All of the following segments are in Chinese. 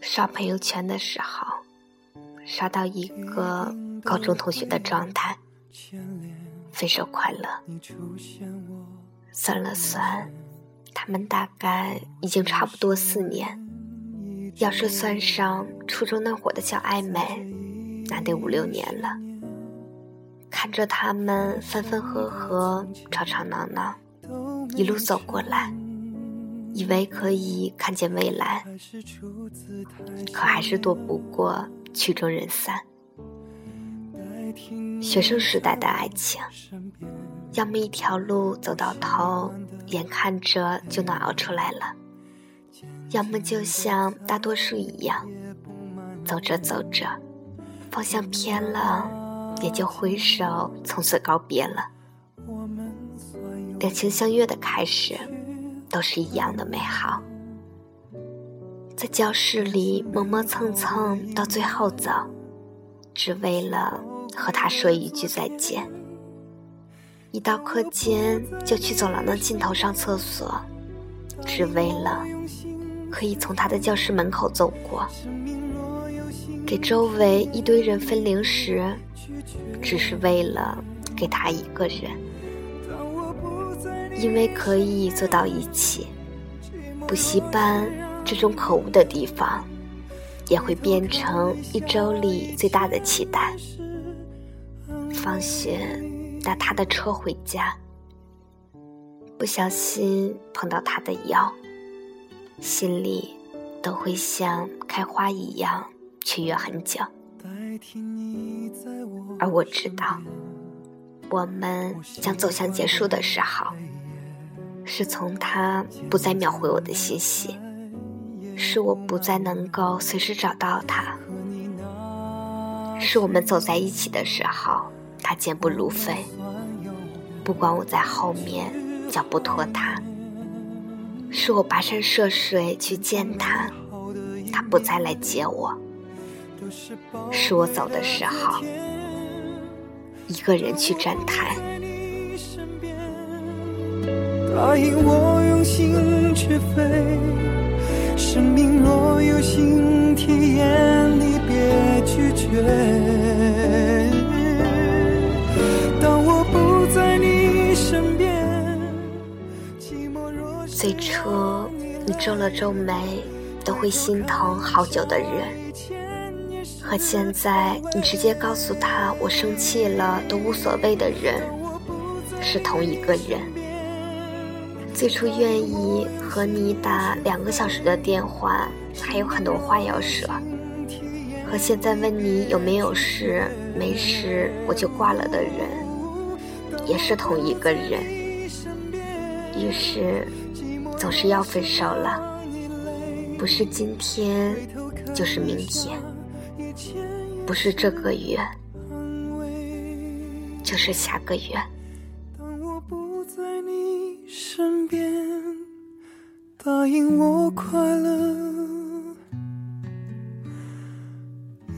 刷朋友圈的时候，刷到一个高中同学的状态，分手快乐。算了算，他们大概已经差不多四年。要是算上初中那会儿的小暧昧，那得五六年了。看着他们分分合合、吵吵闹闹，一路走过来。以为可以看见未来，可还是躲不过曲终人散。学生时代的爱情，要么一条路走到头，眼看着就能熬出来了；要么就像大多数一样，走着走着，方向偏了，也就挥手从此告别了。两情相悦的开始。都是一样的美好，在教室里磨磨蹭蹭到最后走，只为了和他说一句再见。一到课间就去走廊的尽头上厕所，只为了可以从他的教室门口走过。给周围一堆人分零食，只是为了给他一个人。因为可以坐到一起，补习班这种可恶的地方，也会变成一周里最大的期待。放学搭他的车回家，不小心碰到他的腰，心里都会像开花一样雀跃很久。而我知道，我们将走向结束的时候。是从他不再秒回我的信息，是我不再能够随时找到他，是我们走在一起的时候，他健步如飞，不管我在后面脚步拖沓，是我跋山涉水去见他，他不再来接我，是我走的时候，一个人去站台。答应我用心去飞，生命若有新体验，你别拒绝。你皱了皱眉都会心疼好久的人，和现在你直接告诉他我生气了都无所谓的人，是同一个人。最初愿意和你打两个小时的电话，还有很多话要说，和现在问你有没有事，没事我就挂了的人，也是同一个人。于是，总是要分手了，不是今天，就是明天，不是这个月，就是下个月。身边，答应我快乐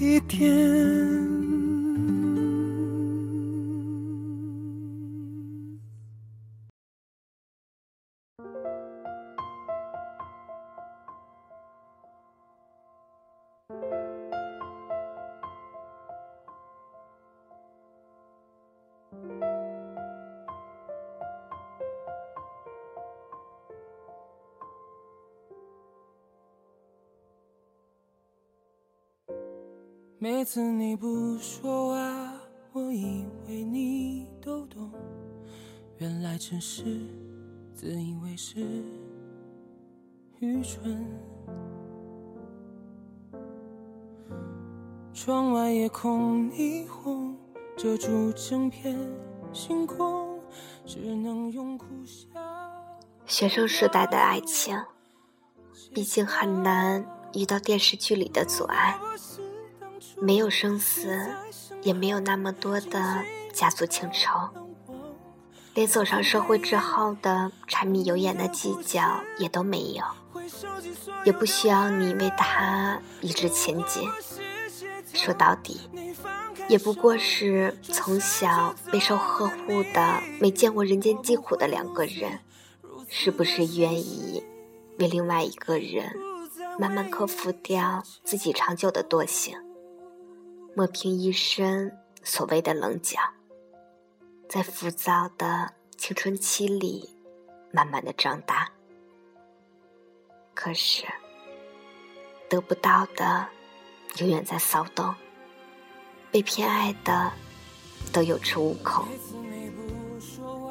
一点。每次你不说话，我以为你都懂，原来只是自以为是，愚蠢。窗外夜空霓虹遮住整片星空，只能用苦笑。学生时代的爱情，毕竟很难遇到电视剧里的阻碍。没有生死，也没有那么多的家族情仇，连走上社会之后的柴米油盐的计较也都没有，也不需要你为他一直前进。说到底，也不过是从小备受呵护的、没见过人间疾苦的两个人，是不是愿意为另外一个人慢慢克服掉自己长久的惰性，磨平一身所谓的棱角，在浮躁的青春期里慢慢的长大？可是得不到的。永远在骚动，被偏爱的都有恃无恐。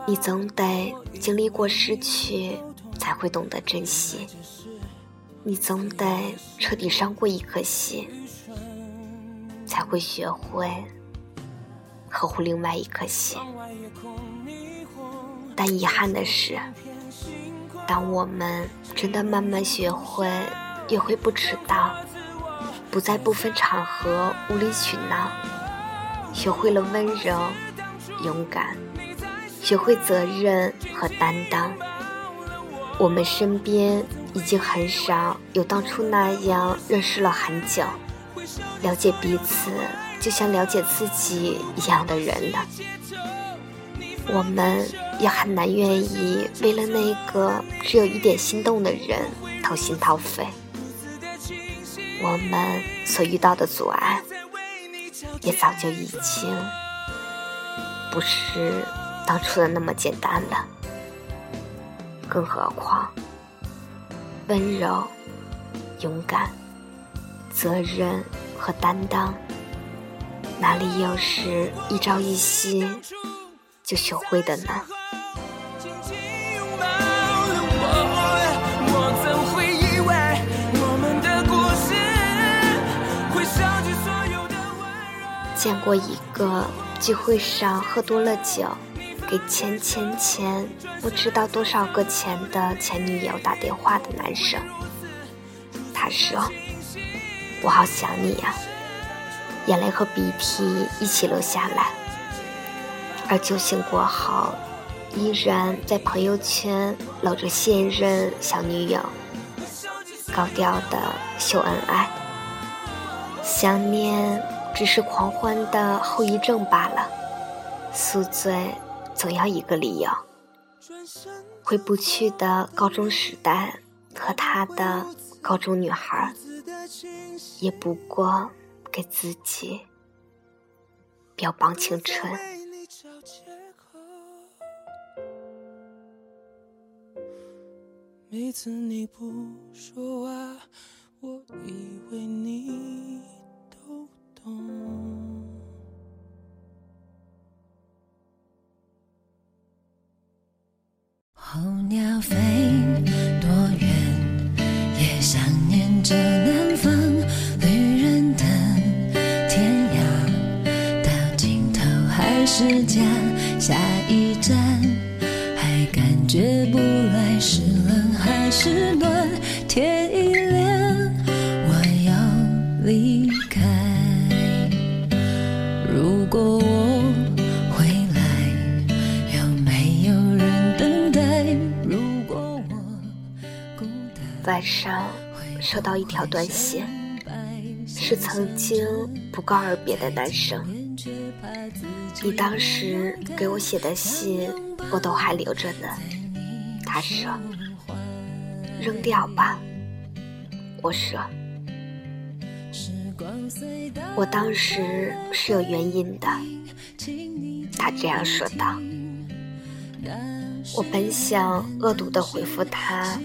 你总得经历过失去，才会懂得珍惜；你总得彻底伤过一颗心，才会学会呵护另外一颗心。但遗憾的是，当我们真的慢慢学会，也会不迟到。不在不分场合无理取闹，学会了温柔、勇敢，学会责任和担当。我们身边已经很少有当初那样认识了很久、了解彼此就像了解自己一样的人了。我们也很难愿意为了那个只有一点心动的人掏心掏肺。我们所遇到的阻碍，也早就已经不是当初的那么简单了。更何况，温柔、勇敢、责任和担当，哪里又是一朝一夕就学会的呢？见过一个聚会上喝多了酒，给前前前不知道多少个钱的前女友打电话的男生。他说：“我好想你呀。”眼泪和鼻涕一起流下来。而酒醒过后，依然在朋友圈搂着现任小女友，高调的秀恩爱，想念。只是狂欢的后遗症罢了，宿醉总要一个理由。回不去的高中时代和他的高中女孩，也不过给自己标榜青春。每次你不说话，我以为你都懂。候鸟飞多远，也想念着还是家。下一站，还感觉不来是冷还是暖。天一亮，我要离开。晚上收到一条短信，是曾经不告而别的男生。你当时给我写的信，我都还留着呢。他说：“扔掉吧。”我说：“我当时是有原因的。”他这样说道。我本想恶毒的回复他。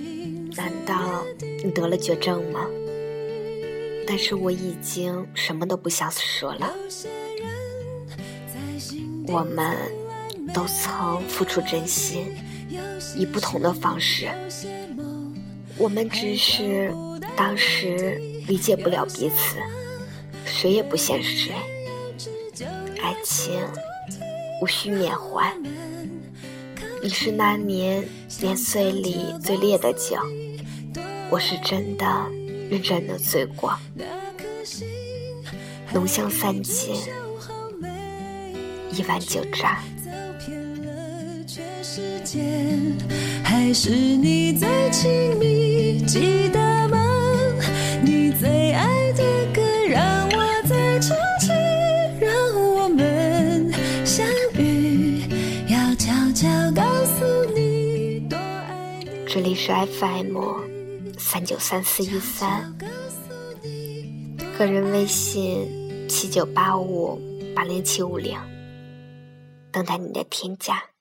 难道你得了绝症吗？但是我已经什么都不想说了。我们都曾付出真心，以不同的方式。我们只是当时理解不了彼此，谁也不嫌谁。爱情无需缅怀。你是那年年岁里最烈的酒。我是真的认真的醉过，浓香散尽，一碗酒渣。还是你最亲密，记得吗？你最爱的歌，让我再唱起，让我们相遇，要悄悄告诉你，多爱你。这里是 FM 三九三四一三，个人微信七九八五八零七五零，等待你的添加。